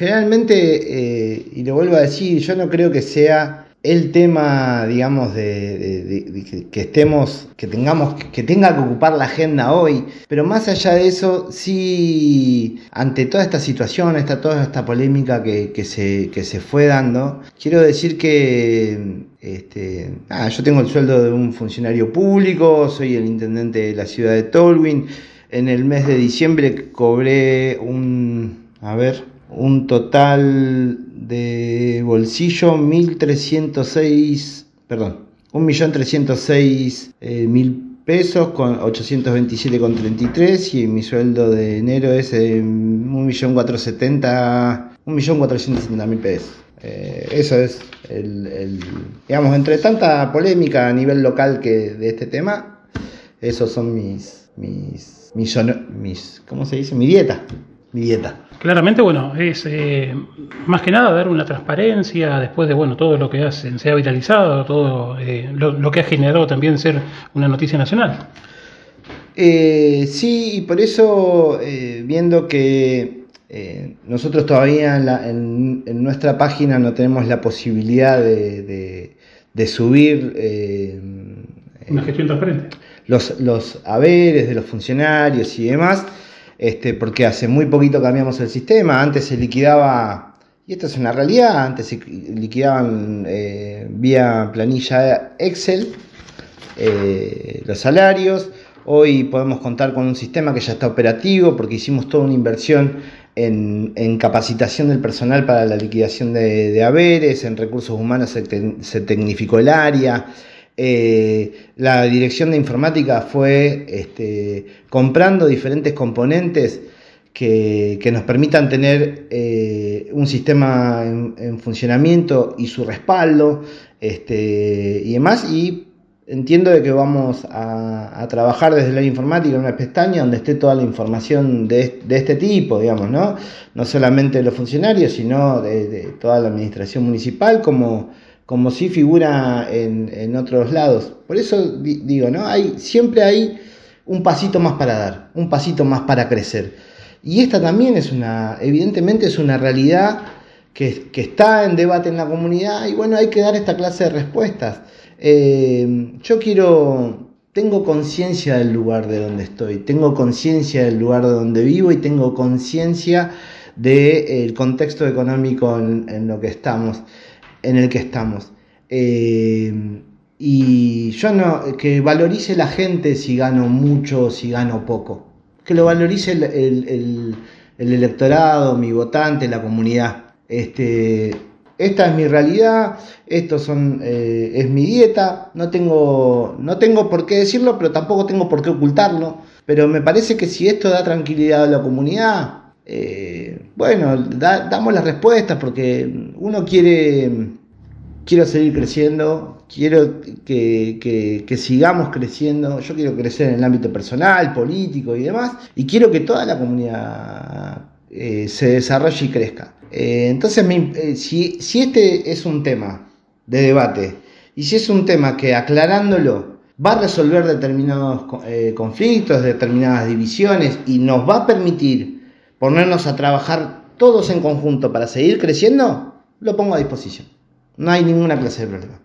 generalmente, eh, y lo vuelvo a decir, yo no creo que sea el tema, digamos, de, que estemos, que tengamos, que tenga que ocupar la agenda hoy, pero más allá de eso, sí, ante toda esta situación, esta, toda esta polémica que, se, que se fue dando, quiero decir que este, yo tengo el sueldo de un funcionario público, soy el intendente de la ciudad de Tolwyn, en el mes de diciembre cobré un, a ver, un total de bolsillo 1.306, perdón, 1.306.000 eh, pesos con 827,33 y mi sueldo de enero es eh, 1.470.000 1.470.000 pesos. Eh, eso es el, digamos, entre tanta polémica a nivel local que de este tema, esos son mis, mis, mis ¿cómo se dice? Mi dieta, mi dieta. Claramente, bueno, es eh, más que nada dar una transparencia después de bueno todo lo que hacen, se ha viralizado, todo eh, lo, que ha generado también ser una noticia nacional. Eh, sí, y por eso, viendo que nosotros todavía en, nuestra página no tenemos la posibilidad de, subir... una gestión transparente. Los, los haberes de los funcionarios y demás este, porque hace muy poquito cambiamos el sistema, antes se liquidaba, y esto es una realidad, antes se liquidaban eh, vía planilla Excel eh, los salarios, hoy podemos contar con un sistema que ya está operativo porque hicimos toda una inversión en, capacitación del personal para la liquidación de, haberes, en recursos humanos se tecnificó el área, eh, la dirección de informática fue este, comprando diferentes componentes que, nos permitan tener eh, un sistema en, funcionamiento y su respaldo este, y demás. Y entiendo de que vamos a, trabajar desde la informática en una pestaña donde esté toda la información de, este tipo, digamos, ¿no? No solamente de los funcionarios, sino de toda la administración municipal como como si figura en, otros lados. Por eso digo, ¿no? Hay, siempre hay un pasito más para dar, un pasito más para crecer. Y esta también es una, evidentemente es una realidad que, está en debate en la comunidad y bueno, hay que dar esta clase de respuestas. Eh, yo quiero, tengo conciencia del lugar de donde estoy, tengo conciencia del lugar de donde vivo y tengo conciencia del contexto económico en lo que estamos en el que estamos. Eh, y yo no, que valorice la gente si gano mucho o si gano poco. Que lo valorice el, electorado, mi votante, la comunidad. Este, esta es mi realidad, esto son, eh, es mi dieta, no tengo, no tengo por qué decirlo, pero tampoco tengo por qué ocultarlo. Pero me parece que si esto da tranquilidad a la comunidad, eh, bueno, damos las respuestas porque uno quiere, quiero seguir creciendo, quiero que, sigamos creciendo, yo quiero crecer en el ámbito personal, político y demás, y quiero que toda la comunidad eh, se desarrolle y crezca. Eh, entonces, si, si este es un tema de debate, y si es un tema que aclarándolo va a resolver determinados conflictos, determinadas divisiones y nos va a permitir ponernos a trabajar todos en conjunto para seguir creciendo, lo pongo a disposición. No hay ninguna clase de problema.